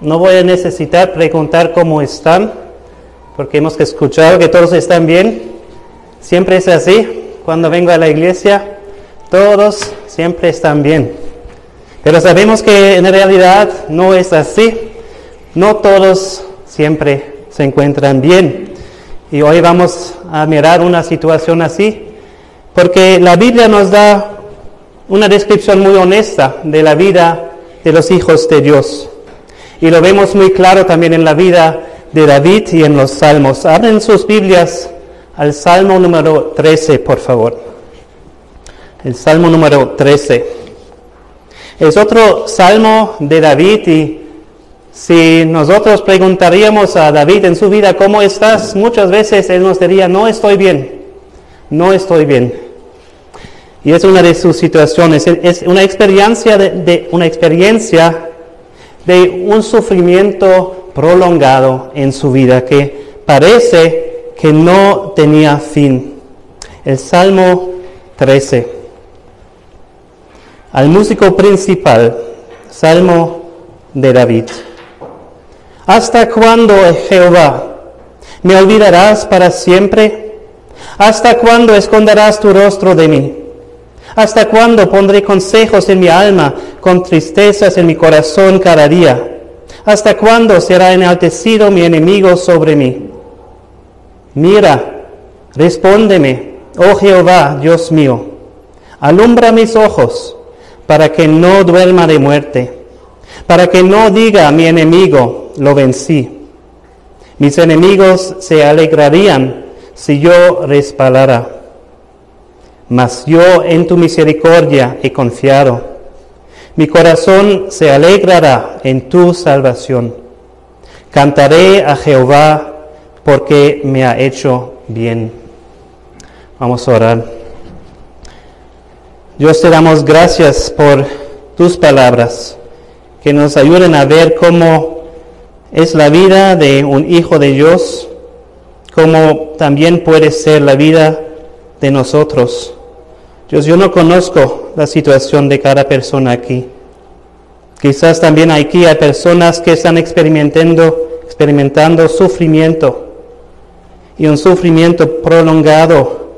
no voy a necesitar preguntar cómo están, porque hemos escuchado que todos están bien. Siempre es así. Cuando vengo a la iglesia, todos siempre están bien. Pero sabemos que en realidad no es así. No todos siempre se encuentran bien. Y hoy vamos a mirar una situación así, porque la Biblia nos da una descripción muy honesta de la vida de los hijos de Dios. Y lo vemos muy claro también en la vida de David y en los salmos. Abren sus Biblias al Salmo número 13, por favor. El Salmo número 13. Es otro salmo de David y si nosotros preguntaríamos a David en su vida, ¿cómo estás? Muchas veces él nos diría, no estoy bien, no estoy bien. Y es una de sus situaciones, es una experiencia de, de una experiencia de un sufrimiento prolongado en su vida que parece que no tenía fin. El Salmo 13. Al músico principal, Salmo de David. ¿Hasta cuándo, Jehová, me olvidarás para siempre? ¿Hasta cuándo esconderás tu rostro de mí? ¿Hasta cuándo pondré consejos en mi alma, con tristezas en mi corazón cada día? ¿Hasta cuándo será enaltecido mi enemigo sobre mí? Mira, respóndeme, oh Jehová, Dios mío, alumbra mis ojos para que no duerma de muerte, para que no diga mi enemigo, lo vencí. Mis enemigos se alegrarían si yo respalara mas yo en tu misericordia he confiado. Mi corazón se alegrará en tu salvación. Cantaré a Jehová porque me ha hecho bien. Vamos a orar. Dios te damos gracias por tus palabras que nos ayuden a ver cómo es la vida de un hijo de Dios, cómo también puede ser la vida de nosotros. Dios, yo no conozco la situación de cada persona aquí. Quizás también aquí hay personas que están experimentando, experimentando sufrimiento y un sufrimiento prolongado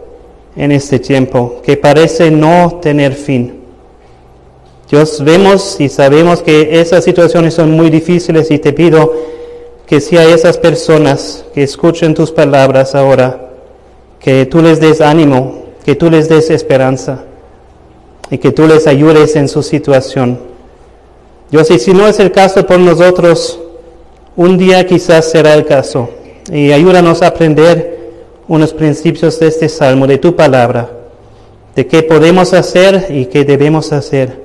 en este tiempo que parece no tener fin. Dios, vemos y sabemos que esas situaciones son muy difíciles y te pido que si hay esas personas que escuchen tus palabras ahora, que tú les des ánimo, que tú les des esperanza y que tú les ayudes en su situación. Dios, y si no es el caso por nosotros, un día quizás será el caso. Y ayúdanos a aprender unos principios de este salmo, de tu palabra, de qué podemos hacer y qué debemos hacer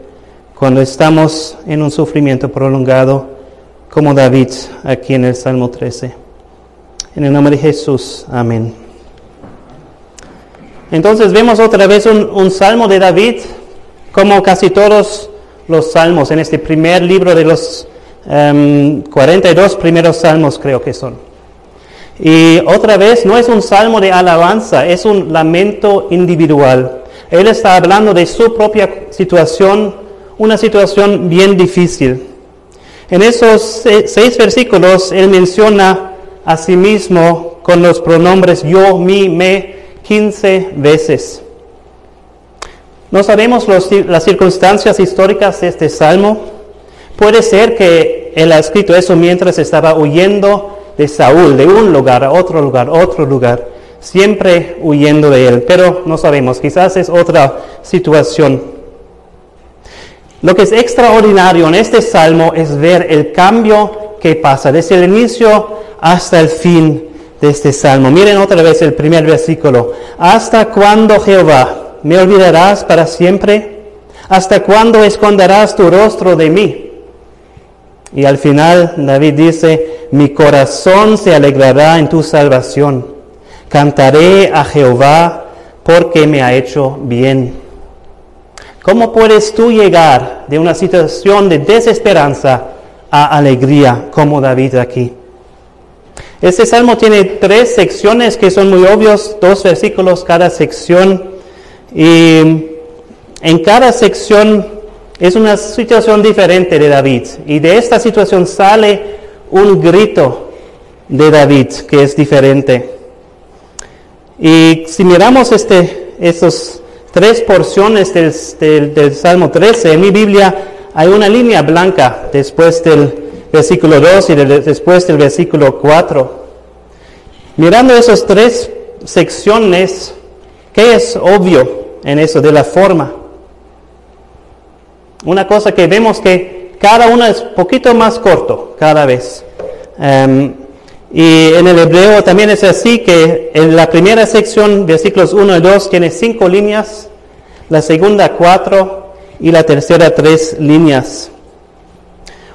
cuando estamos en un sufrimiento prolongado, como David aquí en el Salmo 13. En el nombre de Jesús, amén. Entonces vemos otra vez un, salmo de David, como casi todos los salmos en este primer libro de los 42 em, primeros salmos creo que son. Y otra vez no es un salmo de alabanza, es un lamento individual. Él está hablando de su propia situación, una situación bien difícil. En esos seis versículos él menciona a sí mismo con los pronombres yo, mi, me, 15 veces. No sabemos las circunstancias históricas de este salmo. Puede ser que él ha escrito eso mientras estaba huyendo de Saúl, de un lugar a otro lugar, otro lugar, siempre huyendo de él, pero no sabemos, quizás es otra situación. Lo que es extraordinario en este salmo es ver el cambio que pasa desde el inicio hasta el fin de este salmo. Miren otra vez el primer versículo. ¿Hasta cuándo, Jehová, me olvidarás para siempre? ¿Hasta cuándo esconderás tu rostro de mí? Y al final David dice, mi corazón se alegrará en tu salvación. Cantaré a Jehová porque me ha hecho bien. ¿Cómo puedes tú llegar de una situación de desesperanza a alegría como David aquí? Este salmo tiene tres secciones que son muy obvios, dos versículos cada sección. Y en cada sección Es una situación diferente de David. Y de esta situación sale un grito de David que es diferente. Y si miramos este, estos tres porciones del, del, Salmo 13, en mi Biblia hay una línea blanca después del versículo 2 y después del versículo 4. Mirando esas tres secciones, ¿qué es obvio en eso de la forma? Una cosa que vemos que cada una es poquito más corto cada vez. Em, y en el hebreo también es así que en la primera sección, versículos 1 y 2, tiene cinco líneas, la segunda cuatro y la tercera tres líneas.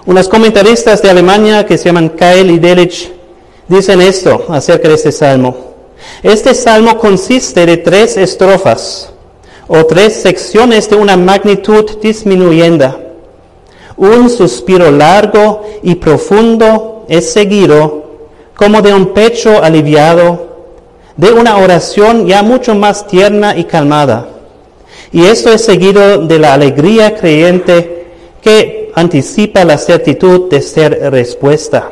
Unos comentaristas de Alemania que se llaman Kael y Delitzsch dicen esto acerca de este salmo. Este salmo consiste de tres estrofas o tres secciones de una magnitud disminuyenda. Un suspiro largo y profundo es seguido como de un pecho aliviado, de una oración ya mucho más tierna y calmada. Y esto es seguido de la alegría creyente que anticipa la certitud de ser respuesta.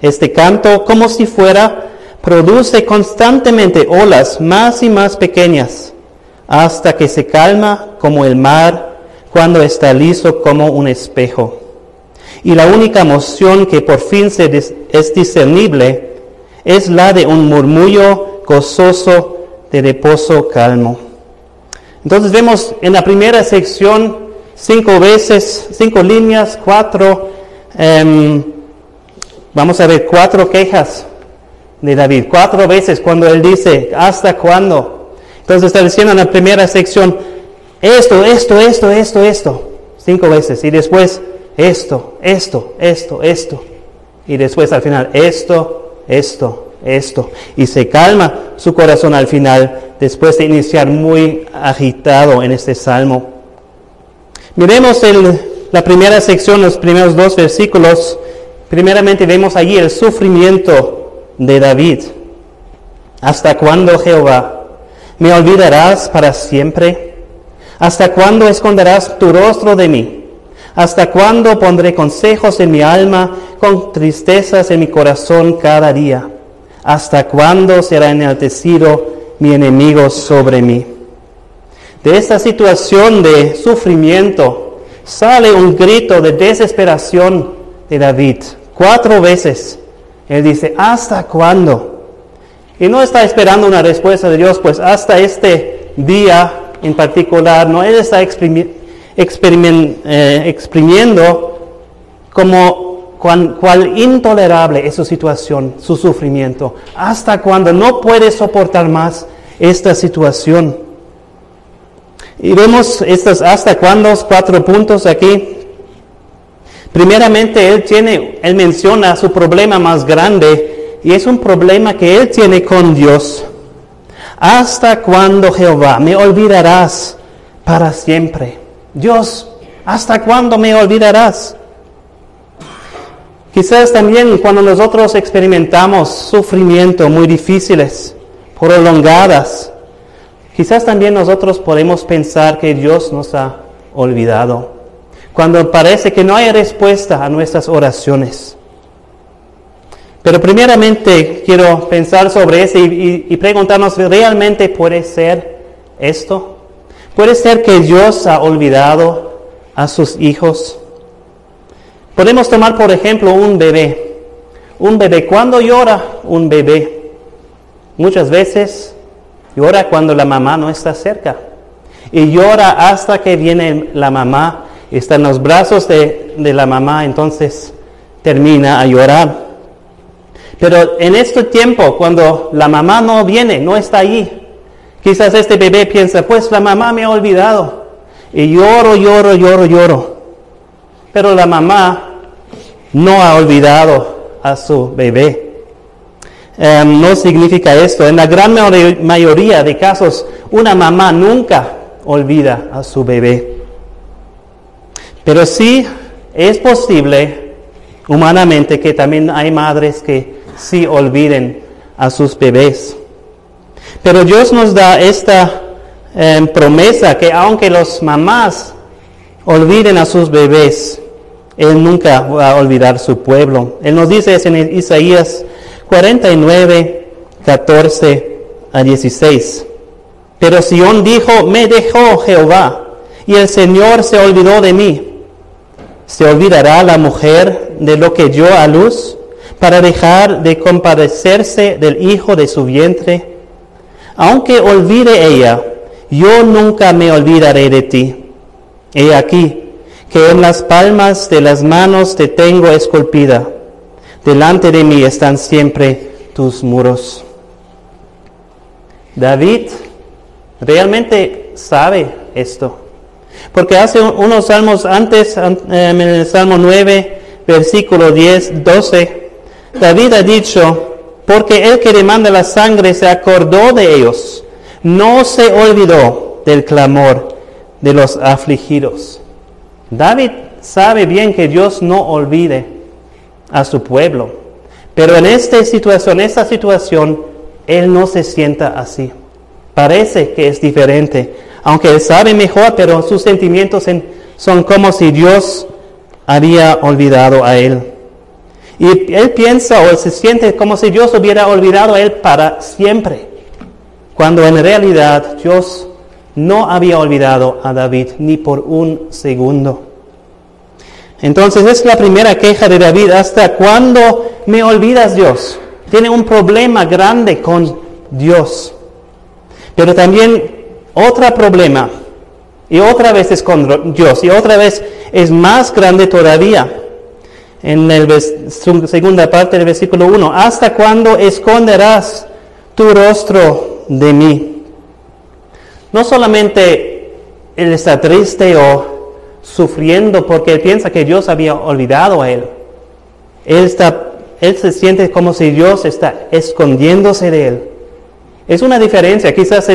Este canto, como si fuera, produce constantemente olas más y más pequeñas, hasta que se calma como el mar cuando está liso como un espejo y la única emoción que por fin se es discernible es la de un murmullo gozoso de reposo calmo. Entonces vemos en la primera sección cinco veces, cinco líneas, cuatro, em, vamos a ver cuatro quejas de David, cuatro veces cuando él dice, ¿hasta cuándo? Entonces está diciendo en la primera sección, esto, esto, esto, esto, esto, cinco veces, y después esto, esto, esto, esto. Y después al final, esto, esto, esto. Y se calma su corazón al final, después de iniciar muy agitado en este salmo. Miremos el, la primera sección, los primeros dos versículos. Primeramente vemos allí el sufrimiento de David. ¿Hasta cuándo, Jehová? ¿Me olvidarás para siempre? ¿Hasta cuándo esconderás tu rostro de mí? ¿Hasta cuándo pondré consejos en mi alma con tristezas en mi corazón cada día? ¿Hasta cuándo será enaltecido mi enemigo sobre mí? De esta situación de sufrimiento sale un grito de desesperación de David. Cuatro veces él dice, ¿hasta cuándo? Y no está esperando una respuesta de Dios, pues hasta este día en particular, no, él está eh, exprimiendo como cuál intolerable es su situación, su sufrimiento, hasta cuando no puede soportar más esta situación. Y vemos estos hasta cuándo, cuatro puntos aquí. Primeramente, él tiene, él menciona su problema más grande y es un problema que él tiene con Dios. ¿Hasta cuándo, Jehová, me olvidarás para siempre? Dios, ¿hasta cuándo me olvidarás? Quizás también cuando nosotros experimentamos sufrimiento muy difíciles, prolongadas, quizás también nosotros podemos pensar que Dios nos ha olvidado, cuando parece que no hay respuesta a nuestras oraciones. Pero primeramente quiero pensar sobre eso y, y preguntarnos, ¿realmente puede ser esto? Puede ser que Dios ha olvidado a sus hijos. Podemos tomar, por ejemplo, un bebé. Un bebé, ¿cuándo llora un bebé? Muchas veces llora cuando la mamá no está cerca. Y llora hasta que viene la mamá, está en los brazos de, de la mamá, entonces termina a llorar. Pero en este tiempo, cuando la mamá no viene, no está allí, Quizás este bebé piensa, pues la mamá me ha olvidado. Y lloro, lloro, lloro, lloro. Pero la mamá no ha olvidado a su bebé. Em, no significa esto. En la gran mayoría de casos, una mamá nunca olvida a su bebé. Pero sí es posible humanamente que también hay madres que sí olviden a sus bebés. Pero Dios nos da esta em, promesa que aunque los mamás olviden a sus bebés. Él nunca va a olvidar su pueblo. Él nos dice en Isaías 49, 14 a 16. Pero Sión dijo, me dejó Jehová, y el Señor se olvidó de mí. ¿Se olvidará la mujer de lo que dio a luz para dejar de compadecerse del hijo de su vientre? Aunque olvide ella, yo nunca me olvidaré de ti. He aquí que en las palmas de las manos te tengo esculpida. Delante de mí están siempre tus muros. David realmente sabe esto. Porque hace unos salmos antes, en el Salmo 9, versículo 10, 12, David ha dicho, porque el que demanda la sangre se acordó de ellos, no se olvidó del clamor de los afligidos. David sabe bien que Dios no olvide a su pueblo, pero en esta situación, esta situación, él no se sienta así. Parece que es diferente, aunque él sabe mejor, pero sus sentimientos son como si Dios había olvidado a él. Y él piensa o se siente como si Dios hubiera olvidado a él para siempre, cuando en realidad Dios no había olvidado a David ni por un segundo. Entonces es la primera queja de David, ¿hasta cuándo me olvidas Dios? Tiene un problema grande con Dios. Pero también otro problema, y otra vez es con Dios, y otra vez es más grande todavía. En la segunda parte del versículo 1, ¿hasta cuándo esconderás tu rostro de mí? No solamente él está triste o sufriendo porque él piensa que Dios había olvidado a él. Él, está, él se siente como si Dios está escondiéndose de él. Es una diferencia. Quizás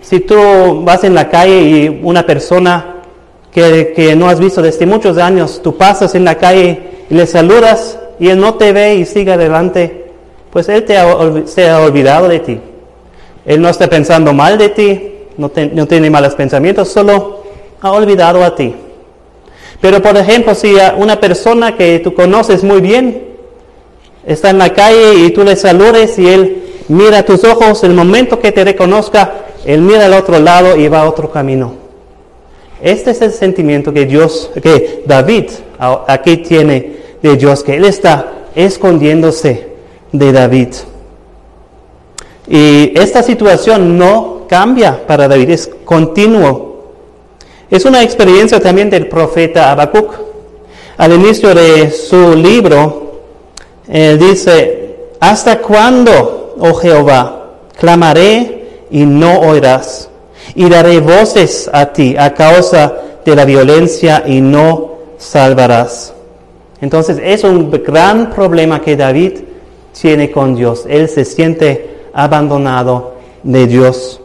si tú vas en la calle y una persona que, que no has visto desde muchos años, tú pasas en la calle y le saludas y él no te ve y sigue adelante, pues él te se ha olvidado de ti. Él no está pensando mal de ti, no, tiene malos pensamientos, solo ha olvidado a ti. Pero por ejemplo, si una persona que tú conoces muy bien está en la calle y tú le saludes y él mira tus ojos, el momento que te reconozca, él mira al otro lado y va a otro camino. Este es el sentimiento que Dios, que David aquí tiene de Dios, que él está escondiéndose de David. Y esta situación no cambia para David, es continuo. Es una experiencia también del profeta Habacuc. Al inicio de su libro, él dice, ¿hasta cuándo, oh Jehová, clamaré y no oirás? Y daré voces a ti a causa de la violencia y no salvarás. Entonces es un gran problema que David tiene con Dios. Él se siente abandonado de Dios.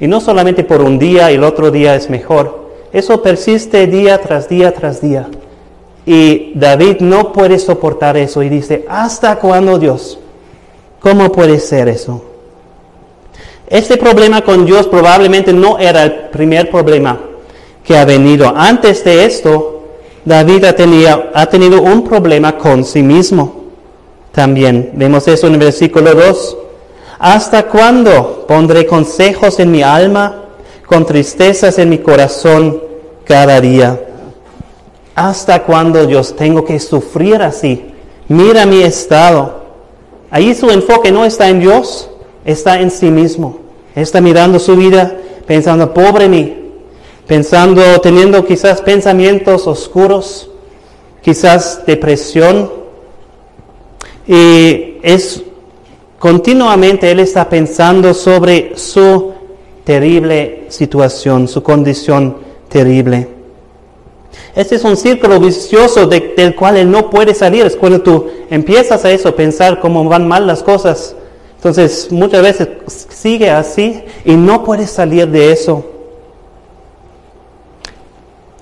Y no solamente por un día y el otro día es mejor. Eso persiste día tras día tras día. Y David no puede soportar eso y dice, ¿hasta cuándo Dios? ¿Cómo puede ser eso? Este problema con Dios probablemente no era el primer problema que ha venido. Antes de esto, David ha tenido, ha tenido un problema con sí mismo. También vemos eso en el versículo 2. ¿Hasta cuándo pondré consejos en mi alma, con tristezas en mi corazón cada día? ¿Hasta cuándo Dios tengo que sufrir así? Mira mi estado. Ahí su enfoque no está en Dios, está en sí mismo. Está mirando su vida pensando, pobre mí, pensando, teniendo quizás pensamientos oscuros, quizás depresión. Y es Continuamente Él está pensando sobre su terrible situación, su condición terrible. Este es un círculo vicioso del cual Él no puede salir. Es cuando tú empiezas a eso, pensar cómo van mal las cosas. Entonces muchas veces sigue así y no puedes salir de eso.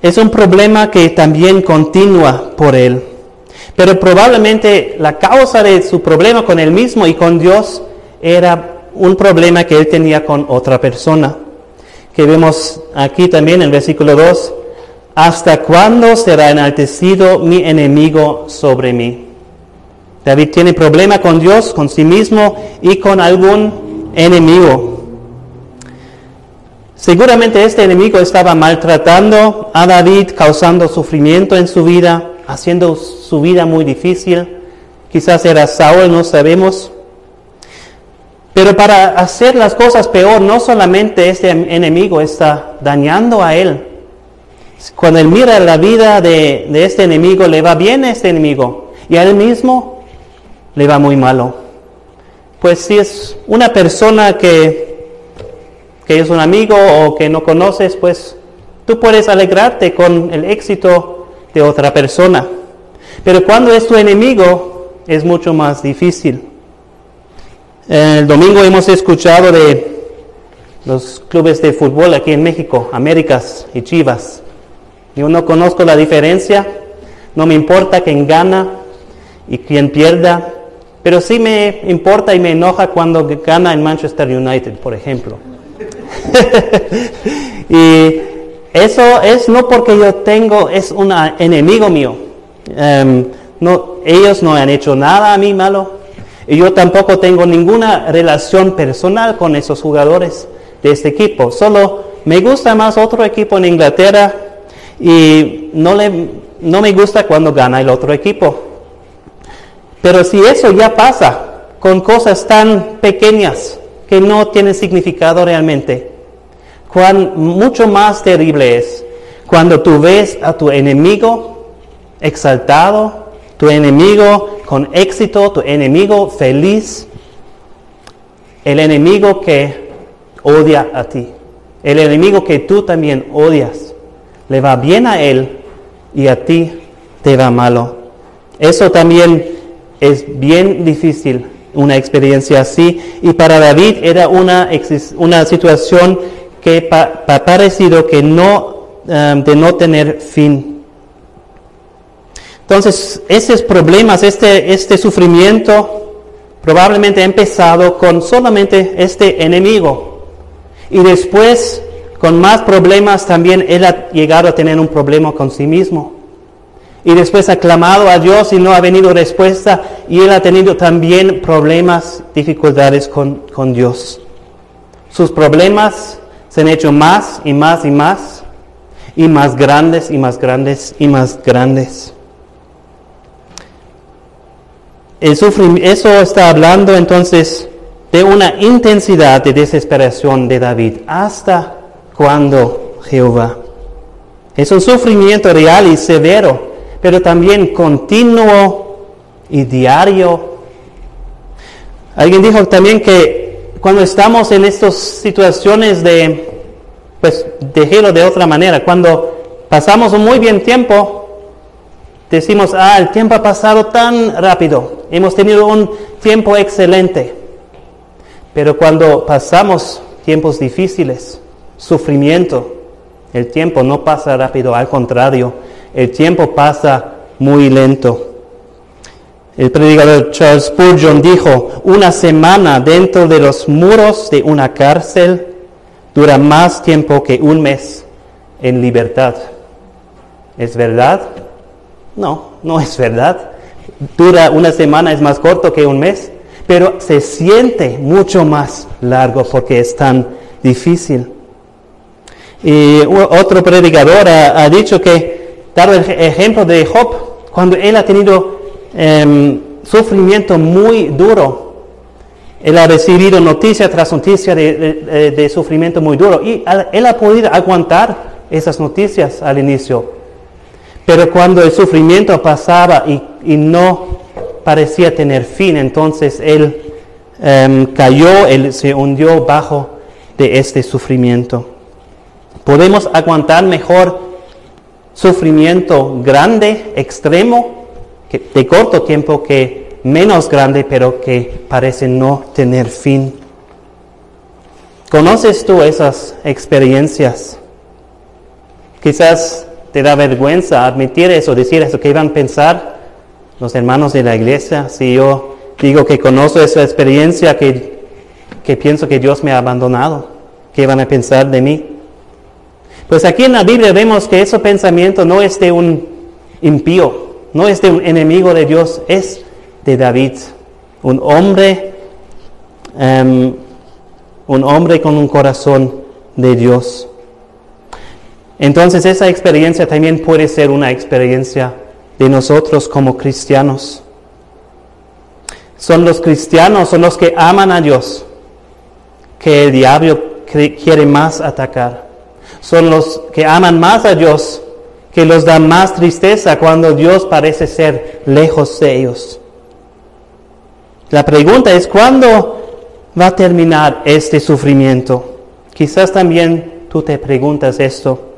Es un problema que también continúa por Él. Pero probablemente la causa de su problema con él mismo y con Dios era un problema que él tenía con otra persona. Que vemos aquí también en el versículo 2. ¿hasta cuándo será enaltecido mi enemigo sobre mí? David tiene problema con Dios, con sí mismo y con algún enemigo. Seguramente este enemigo estaba maltratando a David, causando sufrimiento en su vida, haciendo su vida muy difícil. Quizás era Saúl, no sabemos. Pero para hacer las cosas peor, no solamente este enemigo está dañando a él. Cuando él mira la vida de, de este enemigo, le va bien a este enemigo. Y a él mismo le va muy malo. Pues si es una persona que que es un amigo o que no conoces, pues tú puedes alegrarte con el éxito de otra persona. Pero cuando es tu enemigo, es mucho más difícil. El domingo hemos escuchado de los clubes de fútbol aquí en México, Américas y Chivas. Yo no conozco la diferencia, no me importa quién gana y quién pierda, pero sí me importa y me enoja cuando gana el Manchester United, por ejemplo. y eso es no porque yo tengo, es un enemigo mío. Em, no, ellos no han hecho nada a mí malo. Y yo tampoco tengo ninguna relación personal con esos jugadores de este equipo. Solo me gusta más otro equipo en Inglaterra y no, le, no me gusta cuando gana el otro equipo. Pero si eso ya pasa con cosas tan pequeñas, que no tiene significado realmente. Cuán mucho más terrible es cuando tú ves a tu enemigo exaltado, tu enemigo con éxito, tu enemigo feliz, el enemigo que odia a ti, el enemigo que tú también odias, le va bien a él y a ti te va malo. Eso también es bien difícil una experiencia así. Y para David era una, una situación que ha parecido que no, um, de no tener fin. Entonces, esos problemas, este, este sufrimiento, probablemente ha empezado con solamente este enemigo. Y después, con más problemas, también él ha llegado a tener un problema con sí mismo y después ha clamado a Dios y no ha venido respuesta y él ha tenido también problemas, dificultades con, con Dios. Sus problemas se han hecho más y más y más y más grandes y más grandes y más grandes. El eso está hablando entonces de una intensidad de desesperación de David. ¿Hasta cuando Jehová? Es un sufrimiento real y severo pero también continuo y diario. Alguien dijo también que cuando estamos en estas situaciones de, pues, déjelo de otra manera, cuando pasamos un muy bien tiempo, decimos, ah, el tiempo ha pasado tan rápido, hemos tenido un tiempo excelente. Pero cuando pasamos tiempos difíciles, sufrimiento, el tiempo no pasa rápido, al contrario, el tiempo pasa muy lento. El predicador Charles Spurgeon dijo, una semana dentro de los muros de una cárcel dura más tiempo que un mes en libertad. ¿Es verdad? No, no es verdad. Dura una semana, es más corto que un mes, pero se siente mucho más largo porque es tan difícil. Y otro predicador ha dicho que Dar el ejemplo de Job, cuando él ha tenido em, sufrimiento muy duro. Él ha recibido noticia tras noticia de, sufrimiento muy duro y él ha podido aguantar esas noticias al inicio. Pero cuando el sufrimiento pasaba y, no parecía tener fin, entonces él em, cayó, él se hundió bajo de este sufrimiento. Podemos aguantar mejor sufrimiento grande, extremo, de corto tiempo, que menos grande, pero que parece no tener fin. ¿Conoces tú esas experiencias? Quizás te da vergüenza admitir eso, decir eso, ¿qué iban a pensar los hermanos de la iglesia si yo digo que conozco esa experiencia, que, que pienso que Dios me ha abandonado? ¿Qué van a pensar de mí? Pues aquí en la Biblia vemos que ese pensamiento no es de un impío, no es de un enemigo de Dios, es de David, un hombre, em, un hombre con un corazón de Dios. Entonces esa experiencia también puede ser una experiencia de nosotros como cristianos. Son los cristianos, son los que aman a Dios, que el diablo quiere más atacar. Son los que aman más a Dios, que los da más tristeza cuando Dios parece ser lejos de ellos. La pregunta es, ¿cuándo va a terminar este sufrimiento? Quizás también tú te preguntas esto.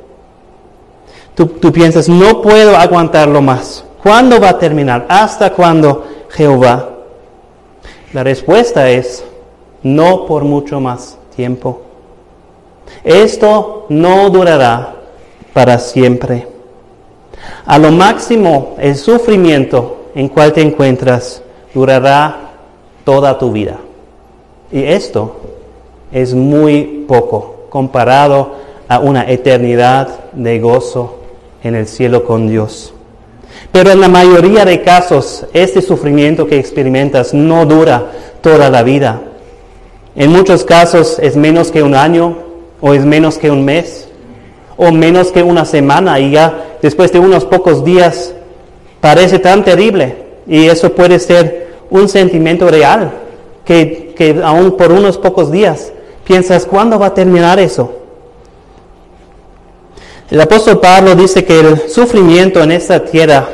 Tú, piensas, no puedo aguantarlo más. ¿Cuándo va a terminar? ¿Hasta cuándo, Jehová? La respuesta es, no por mucho más tiempo. Esto no durará para siempre. A lo máximo, el sufrimiento en cual te encuentras durará toda tu vida. Y esto es muy poco comparado a una eternidad de gozo en el cielo con Dios. Pero en la mayoría de casos, este sufrimiento que experimentas no dura toda la vida. En muchos casos es menos que un año, o es menos que un mes, o menos que una semana, y ya después de unos pocos días parece tan terrible. Y eso puede ser un sentimiento real, que, que aún por unos pocos días piensas, ¿cuándo va a terminar eso? El apóstol Pablo dice que el sufrimiento en esta tierra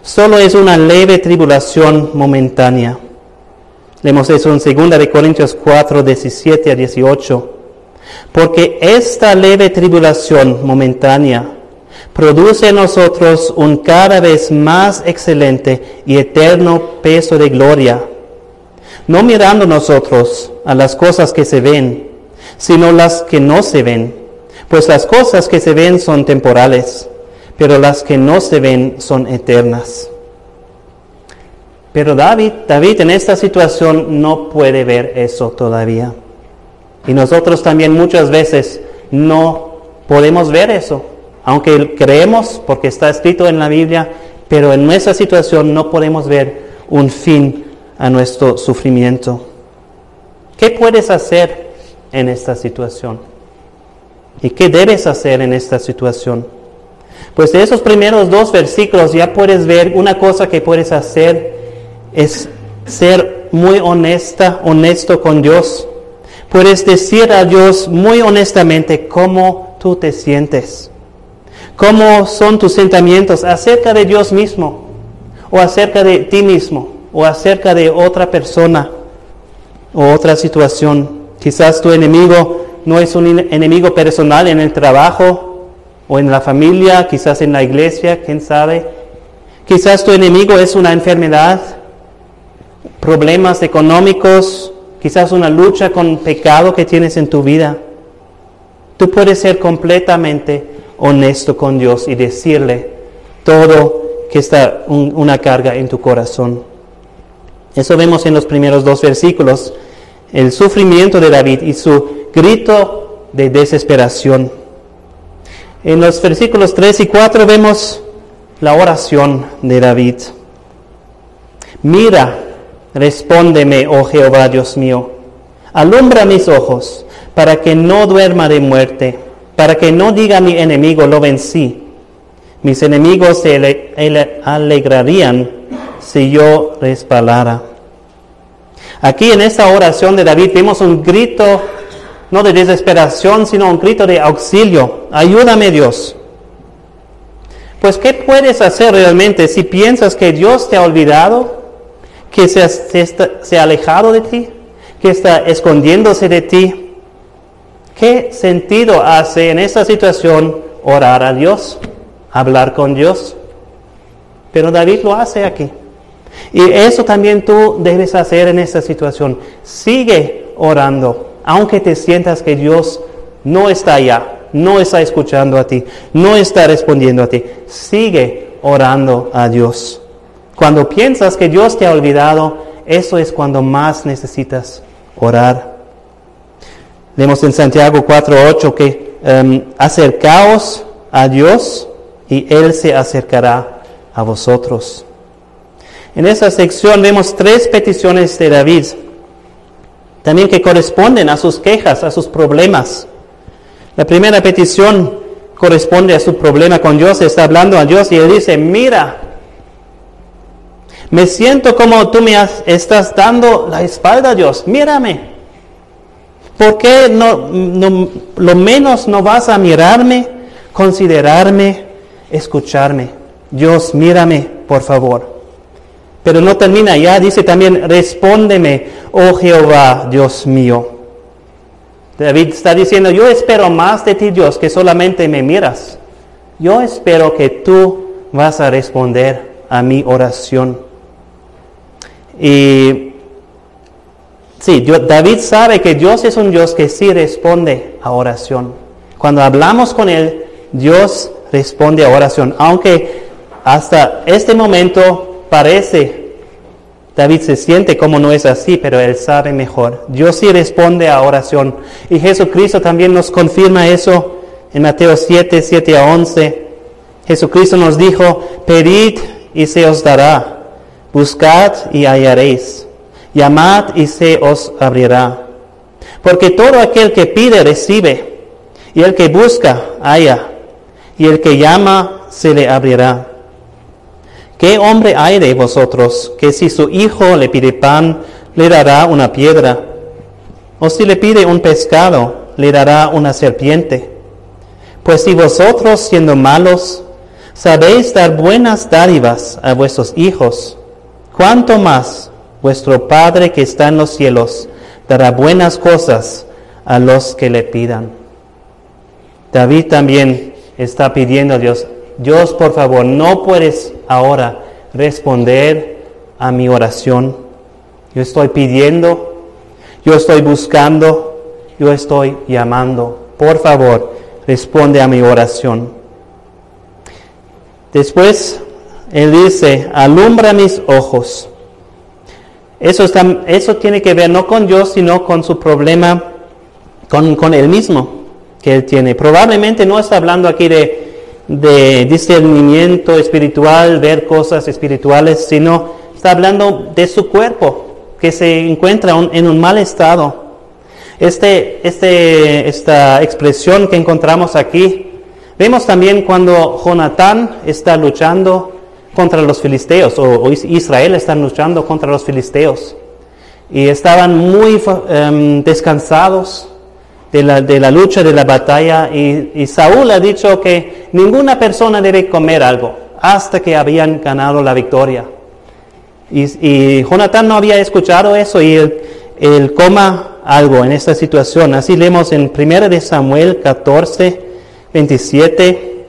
solo es una leve tribulación momentánea. Leemos eso en 2 Corintios 4, 17 a 18. Porque esta leve tribulación momentánea produce en nosotros un cada vez más excelente y eterno peso de gloria, no mirando nosotros a las cosas que se ven, sino las que no se ven pues las cosas que se ven son temporales, pero las que no se ven son eternas. Pero David, David en esta situación no puede ver eso todavía. Y nosotros también muchas veces no podemos ver eso, aunque creemos porque está escrito en la Biblia, pero en nuestra situación no podemos ver un fin a nuestro sufrimiento. ¿Qué puedes hacer en esta situación? ¿Y qué debes hacer en esta situación? Pues de esos primeros dos versículos ya puedes ver una cosa que puedes hacer es ser muy honesta, honesto con Dios. Puedes decir a Dios muy honestamente cómo tú te sientes, cómo son tus sentimientos acerca de Dios mismo, o acerca de ti mismo, o acerca de otra persona, o otra situación. Quizás tu enemigo no es un enemigo personal en el trabajo o en la familia, quizás en la iglesia, quién sabe. Quizás tu enemigo es una enfermedad, problemas económicos, quizás una lucha con pecado que tienes en tu vida. Tú puedes ser completamente honesto con Dios y decirle todo que está una carga en tu corazón. Eso vemos en los primeros dos versículos, el sufrimiento de David y su grito de desesperación. En los versículos 3 y 4 vemos la oración de David. Mira, respóndeme, oh Jehová Dios mío, alumbra mis ojos para que no duerma de muerte, para que no diga mi enemigo, lo vencí. Mis enemigos se alegrarían si yo respalara. Aquí en esta oración de David vemos un grito no de desesperación, sino un grito de auxilio. Ayúdame Dios. Pues ¿qué puedes hacer realmente si piensas que Dios te ha olvidado, que se, ha alejado de ti, que está escondiéndose de ti? ¿Qué sentido hace en esta situación orar a Dios, hablar con Dios? Pero David lo hace aquí. Y eso también tú debes hacer en esta situación. Sigue orando aunque te sientas que Dios no está allá, no está escuchando a ti, no está respondiendo a ti, sigue orando a Dios. Cuando piensas que Dios te ha olvidado, eso es cuando más necesitas orar. Vemos en Santiago 4.8 que em, acercaos a Dios y Él se acercará a vosotros. En esta sección vemos tres peticiones de David, también que corresponden a sus quejas, a sus problemas. La primera petición corresponde a su problema con Dios, está hablando a Dios y él dice, mira, me siento como tú me estás dando la espalda, Dios, mírame. ¿Por qué no, no, lo menos no vas a mirarme, considerarme, escucharme? Dios, mírame, por favor. Pero no termina ya, dice también, respóndeme, oh Jehová, Dios mío. David está diciendo, yo espero más de ti, Dios, que solamente me miras. Yo espero que tú vas a responder a mi oración. Y sí, David sabe que Dios es un Dios que sí responde a oración. Cuando hablamos con Él, Dios responde a oración, aunque hasta este momento parece, David se siente como no es así, pero él sabe mejor. Dios sí responde a oración. Y Jesucristo también nos confirma eso en Mateo 7, 7 a 11. Jesucristo nos dijo, pedid y se os dará, buscad y hallaréis, llamad y se os abrirá. Porque todo aquel que pide recibe, y el que busca halla, y el que llama se le abrirá. ¿Qué hombre hay de vosotros que si su hijo le pide pan, le dará una piedra? ¿O si le pide un pescado, le dará una serpiente? Pues si vosotros, siendo malos, sabéis dar buenas dádivas a vuestros hijos, ¿cuánto más vuestro Padre que está en los cielos dará buenas cosas a los que le pidan? David también está pidiendo a Dios, Dios, por favor, no puedes ahora responder a mi oración. Yo estoy pidiendo, yo estoy buscando, yo estoy llamando. Por favor, responde a mi oración. Después, Él dice, alumbra mis ojos. Eso, está, eso tiene que ver no con Dios, sino con su problema, con, con Él mismo que Él tiene. Probablemente no está hablando aquí de de discernimiento espiritual, ver cosas espirituales, sino está hablando de su cuerpo, que se encuentra en un mal estado. Este, este, esta expresión que encontramos aquí, vemos también cuando Jonatán está luchando contra los filisteos, o, Israel está luchando contra los filisteos, y estaban muy em, descansados, de la, de la lucha, de la batalla, y, Saúl ha dicho que ninguna persona debe comer algo hasta que habían ganado la victoria. Y, y Jonatán no había escuchado eso y él, coma algo en esta situación. Así leemos en 1 de Samuel 14, 27.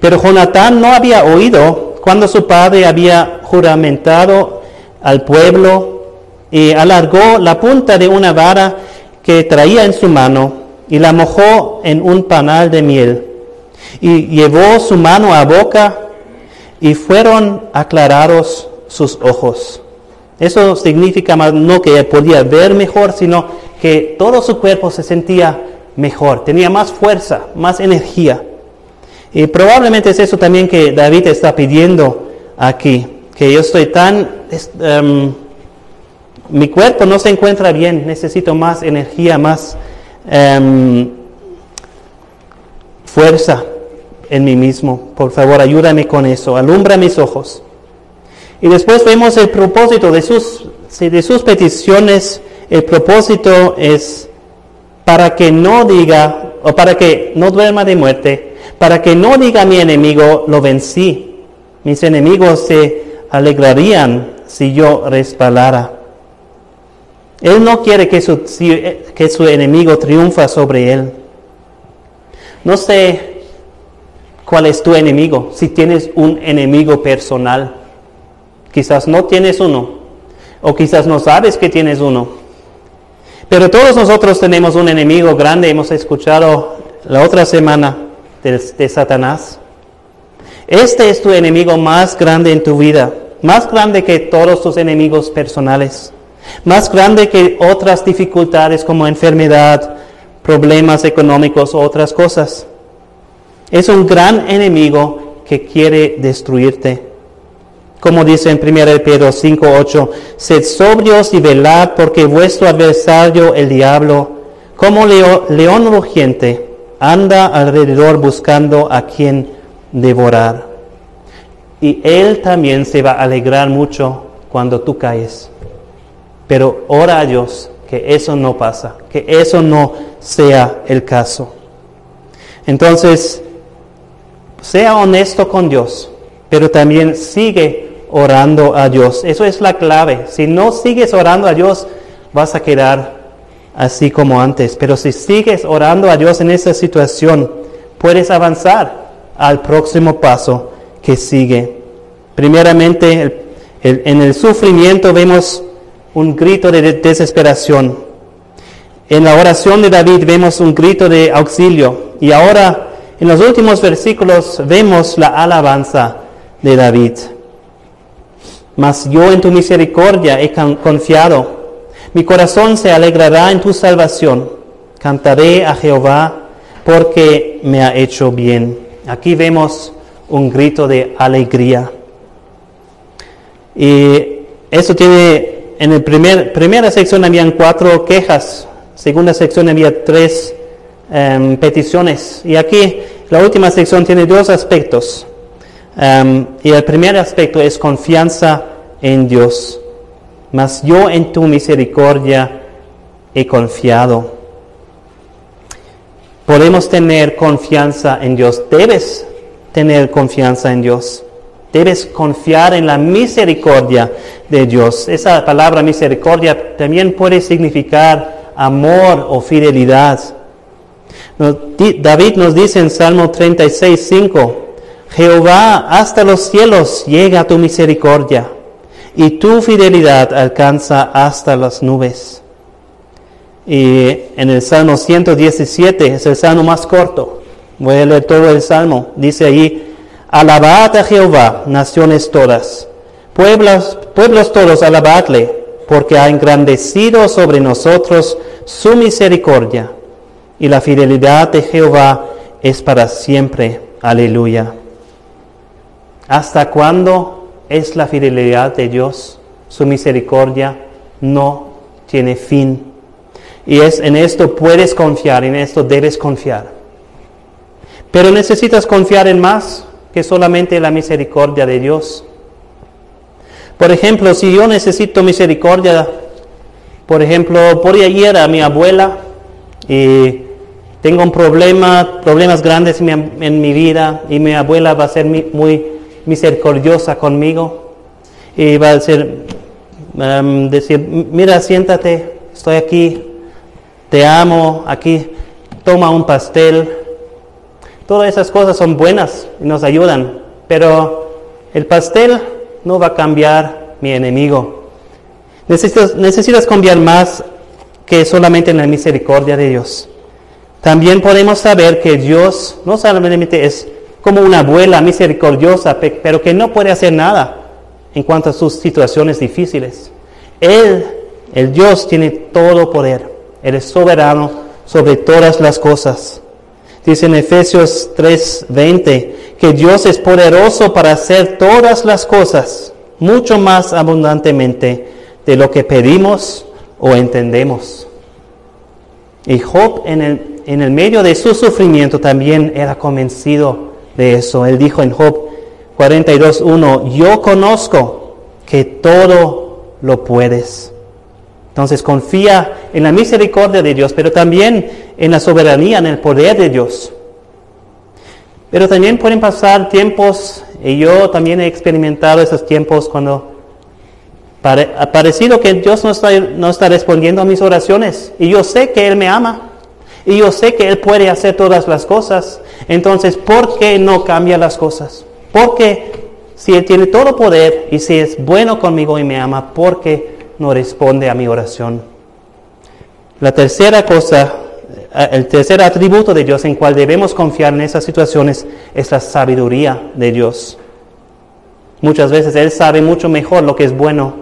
Pero Jonatán no había oído cuando su padre había juramentado al pueblo y alargó la punta de una vara que traía en su mano y la mojó en un panal de miel y llevó su mano a boca y fueron aclarados sus ojos. Eso significa más no que él podía ver mejor, sino que todo su cuerpo se sentía mejor, tenía más fuerza, más energía. Y probablemente es eso también que David está pidiendo aquí, que yo estoy tan em, mi cuerpo no se encuentra bien, necesito más energía, más em, fuerza en mí mismo. Por favor, ayúdame con eso, alumbra mis ojos. Y después vemos el propósito de sus, de sus peticiones. El propósito es para que no diga, o para que no duerma de muerte, para que no diga mi enemigo, lo vencí. Mis enemigos se alegrarían si yo resbalara. Él no quiere que su, que su enemigo triunfa sobre él. No sé cuál es tu enemigo, si tienes un enemigo personal. Quizás no tienes uno, o quizás no sabes que tienes uno. Pero todos nosotros tenemos un enemigo grande, hemos escuchado la otra semana de Satanás. Este es tu enemigo más grande en tu vida, más grande que todos tus enemigos personales más grande que otras dificultades como enfermedad, problemas económicos otras cosas. Es un gran enemigo que quiere destruirte. Como dice en 1 Pedro 5:8, sed sobrios y velad porque vuestro adversario el diablo, como león rugiente, anda alrededor buscando a quien devorar. Y él también se va a alegrar mucho cuando tú caes. Pero ora a Dios que eso no pasa, que eso no sea el caso. Entonces, sea honesto con Dios, pero también sigue orando a Dios. Eso es la clave. Si no sigues orando a Dios, vas a quedar así como antes. Pero si sigues orando a Dios en esa situación, puedes avanzar al próximo paso que sigue. Primeramente, en el sufrimiento vemos un grito de desesperación. En la oración de David vemos un grito de auxilio. Y ahora, en los últimos versículos, vemos la alabanza de David. Mas yo en tu misericordia he confiado mi corazón se alegrará en tu salvación. Cantaré a Jehová porque me ha hecho bien. Aquí vemos un grito de alegría. Y eso tiene, en la primer, primera sección habían cuatro quejas, segunda sección había tres em, peticiones. Y aquí la última sección tiene dos aspectos. Em, y el primer aspecto es confianza en Dios mas yo en tu misericordia he confiado. Podemos tener confianza en Dios. Debes tener confianza en Dios. Debes confiar en la misericordia de Dios. Esa palabra misericordia también puede significar amor o fidelidad. David nos dice en Salmo 36, 5, Jehová, hasta los cielos llega tu misericordia y tu fidelidad alcanza hasta las nubes. Y en el Salmo 117 es el salmo más corto. Voy a leer todo el salmo. Dice allí, alabad a Jehová, naciones todas, pueblos, pueblos todos, alabadle, porque ha engrandecido sobre nosotros su misericordia, y la fidelidad de Jehová es para siempre. Aleluya. ¿Hasta cuándo es la fidelidad de Dios. Su misericordia no tiene fin. Y es en esto puedes confiar, en esto debes confiar. Pero necesitas confiar en más que solamente la misericordia de Dios. Por ejemplo, si yo necesito misericordia, por ejemplo, por ayer a mi abuela y tengo un problema, problemas grandes en mi, vida y mi abuela va a ser muy misericordiosa conmigo y va a decir, um, decir, mira, siéntate, estoy aquí, te amo, aquí, toma un pastel. Todas esas cosas son buenas y nos ayudan, pero el pastel no va a cambiar mi enemigo. Necesitas, necesitas cambiar más que solamente en la misericordia de Dios. También podemos saber que Dios no solamente es como una abuela misericordiosa, pero que no puede hacer nada en cuanto a sus situaciones difíciles. Él, el Dios, tiene todo poder. Él es soberano sobre todas las cosas. Dice en Efesios 3:20 que Dios es poderoso para hacer todas las cosas mucho más abundantemente de lo que pedimos o entendemos. Y Job en el, en el medio de su sufrimiento también era convencido de eso. Él dijo en Job 42.1, yo conozco que todo lo puedes. Entonces confía en la misericordia de Dios, pero también en la soberanía, en el poder de Dios. Pero también pueden pasar tiempos, y yo también he experimentado esos tiempos cuando ha parecido que Dios no está, no está respondiendo a mis oraciones. Y yo sé que Él me ama. Y yo sé que Él puede hacer todas las cosas. Entonces, ¿por qué no cambia las cosas? Porque si Él tiene todo poder y si es bueno conmigo y me ama, ¿por qué no responde a mi oración? La tercera cosa, eh, el tercer atributo de Dios en cual debemos confiar en esas situaciones es la sabiduría de Dios. Muchas veces Él sabe mucho mejor lo que es bueno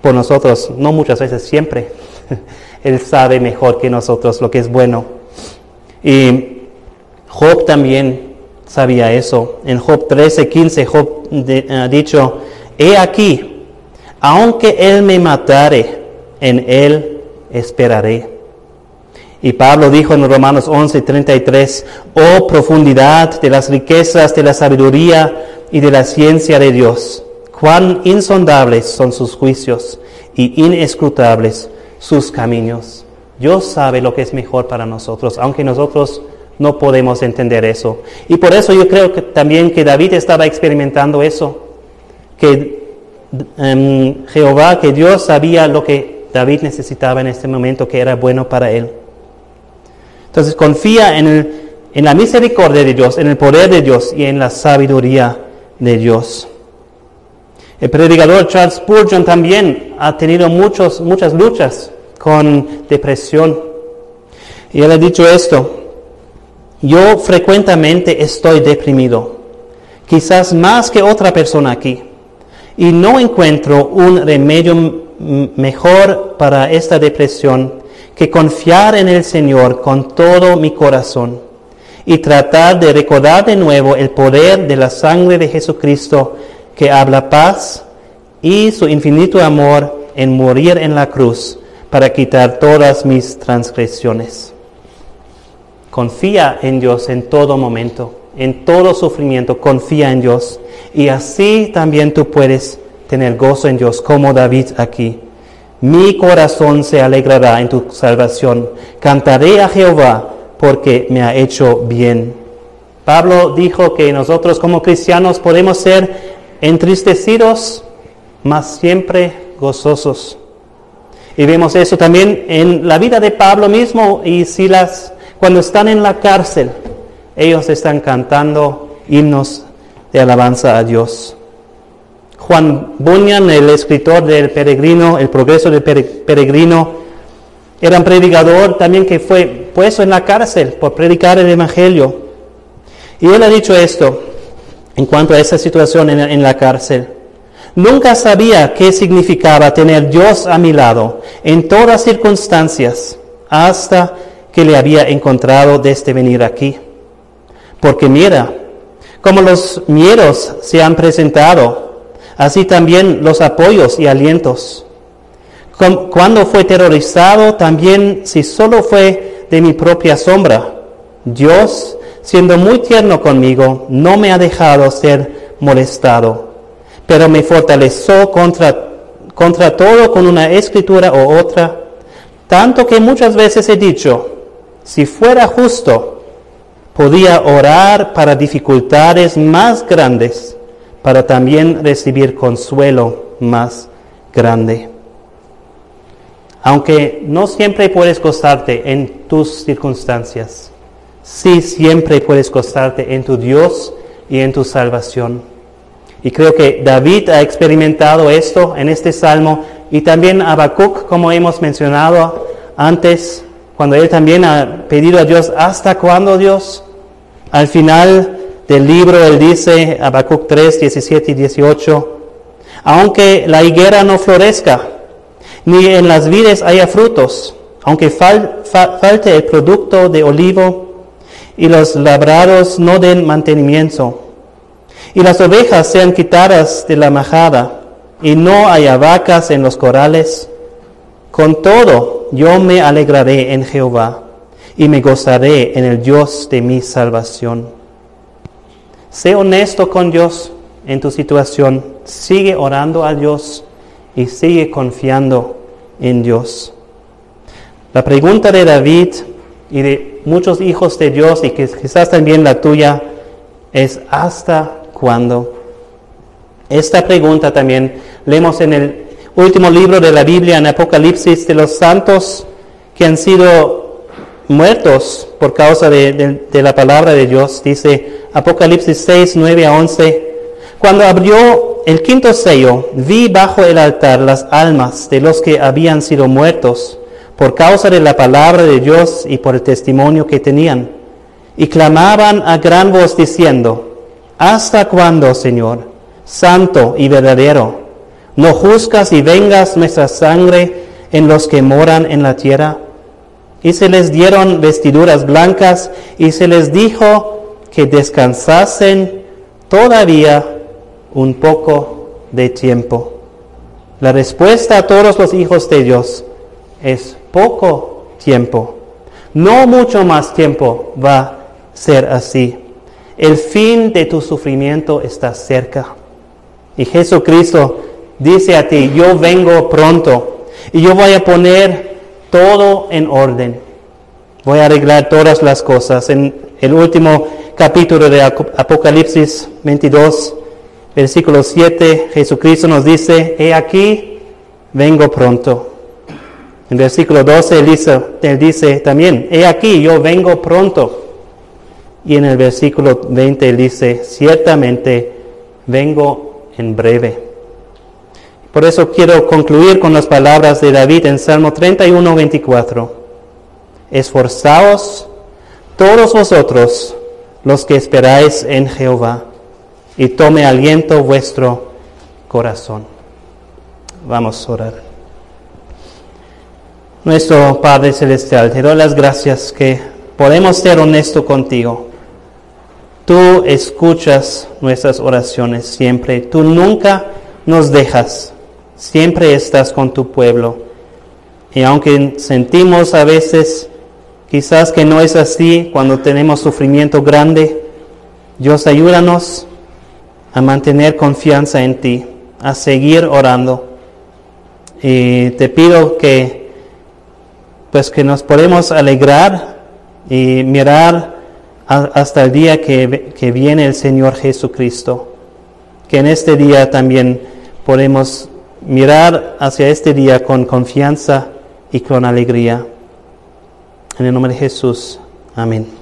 por nosotros, no muchas veces, siempre. Él sabe mejor que nosotros lo que es bueno. Y Job también sabía eso. En Job 13, 15, Job ha dicho, he aquí, aunque él me matare, en él esperaré. Y Pablo dijo en Romanos 11, 33, oh profundidad de las riquezas de la sabiduría y de la ciencia de Dios, cuán insondables son sus juicios y inescrutables sus caminos. Dios sabe lo que es mejor para nosotros, aunque nosotros no podemos entender eso. Y por eso yo creo que también que David estaba experimentando eso, que em, Jehová, que Dios sabía lo que David necesitaba en este momento, que era bueno para él. Entonces confía en, la misericordia de Dios, en el poder de Dios y en la sabiduría de Dios. El predicador Charles Spurgeon también ha tenido muchos, muchas luchas con depresión. Y él ha dicho esto, yo frecuentemente estoy deprimido, quizás más que otra persona aquí, y no encuentro un remedio mejor para esta depresión que confiar en el Señor con todo mi corazón y tratar de recordar de nuevo el poder de la sangre de Jesucristo que habla paz y su infinito amor en morir en la cruz para quitar todas mis transgresiones. Confía en Dios en todo momento, en todo sufrimiento, confía en Dios. Y así también tú puedes tener gozo en Dios, como David aquí. Mi corazón se alegrará en tu salvación. Cantaré a Jehová porque me ha hecho bien. Pablo dijo que nosotros como cristianos podemos ser entristecidos, mas siempre gozosos. Y vemos eso también en la vida de Pablo mismo y Silas, cuando están en la cárcel, ellos están cantando himnos de alabanza a Dios. Juan Bunyan, el escritor del peregrino, el progreso del peregrino, era un predicador también que fue puesto en la cárcel por predicar el Evangelio. Y él ha dicho esto en cuanto a esa situación en, en la cárcel. Nunca sabía qué significaba tener Dios a mi lado en todas circunstancias hasta que le había encontrado desde venir aquí. Porque mira, como los miedos se han presentado, así también los apoyos y alientos. Cuando fue terrorizado, también si solo fue de mi propia sombra, Dios, siendo muy tierno conmigo, no me ha dejado ser molestado, pero me fortaleció contra, contra todo con una escritura o otra, tanto que muchas veces he dicho, si fuera justo, podía orar para dificultades más grandes para también recibir consuelo más grande. Aunque no siempre puedes gozarte en tus circunstancias, sí siempre puedes gozarte en tu Dios y en tu salvación. Y creo que David ha experimentado esto en este salmo y también Habacuc, como hemos mencionado antes, cuando él también ha pedido a Dios, ¿hasta cuándo Dios? Al final del libro, él dice, Habacuc 3, 17 y 18, aunque la higuera no florezca, ni en las vides haya frutos, aunque falte el producto de olivo, y los labrados no den mantenimiento, y las ovejas sean quitadas de la majada, y no haya vacas en los corales, con todo yo me alegraré en Jehová, y me gozaré en el Dios de mi salvación. Sé honesto con Dios en tu situación. Sigue orando a Dios y sigue confiando en Dios. La pregunta de David y de muchos hijos de Dios y que quizás también la tuya es ¿hasta cuándo? Esta pregunta también leemos en el último libro de la Biblia, en Apocalipsis, de los santos que han sido muertos por causa de, la palabra de Dios. Dice, Apocalipsis 6, 9 a 11. Cuando abrió el quinto sello, vi bajo el altar las almas de los que habían sido muertos por causa de la palabra de Dios y por el testimonio que tenían. Y clamaban a gran voz diciendo, ¿Hasta cuándo, Señor, santo y verdadero, no juzgas y vengas nuestra sangre en los que moran en la tierra? Y se les dieron vestiduras blancas y se les dijo que descansasen todavía un poco de tiempo. La respuesta a todos los hijos de Dios es poco tiempo. No mucho más tiempo va a ser así. El fin de tu sufrimiento está cerca. Y Jesucristo dice a ti, yo vengo pronto y yo voy a poner todo en orden. Voy a arreglar todas las cosas. En el último capítulo de Apocalipsis 22, versículo 7, Jesucristo nos dice, he aquí, vengo pronto. En versículo 12 él dice, dice también, he aquí, yo vengo pronto. Y en el versículo 20 él dice, ciertamente vengo en breve. Por eso quiero concluir con las palabras de David en Salmo 31, 24. Esforzaos todos vosotros los que esperáis en Jehová y tome aliento vuestro corazón. Vamos a orar. Nuestro Padre Celestial, te doy las gracias que podemos ser honestos contigo. Tú escuchas nuestras oraciones siempre. Tú nunca nos dejas. Siempre estás con tu pueblo. Y aunque sentimos a veces quizás que no es así cuando tenemos sufrimiento grande, Dios ayúdanos a mantener confianza en ti, a seguir orando. Y te pido que pues que nos podemos alegrar y mirar hasta el día que, que viene el Señor Jesucristo. Que en este día también podemos mirar hacia este día con confianza y con alegría. En el nombre de Jesús. Amén.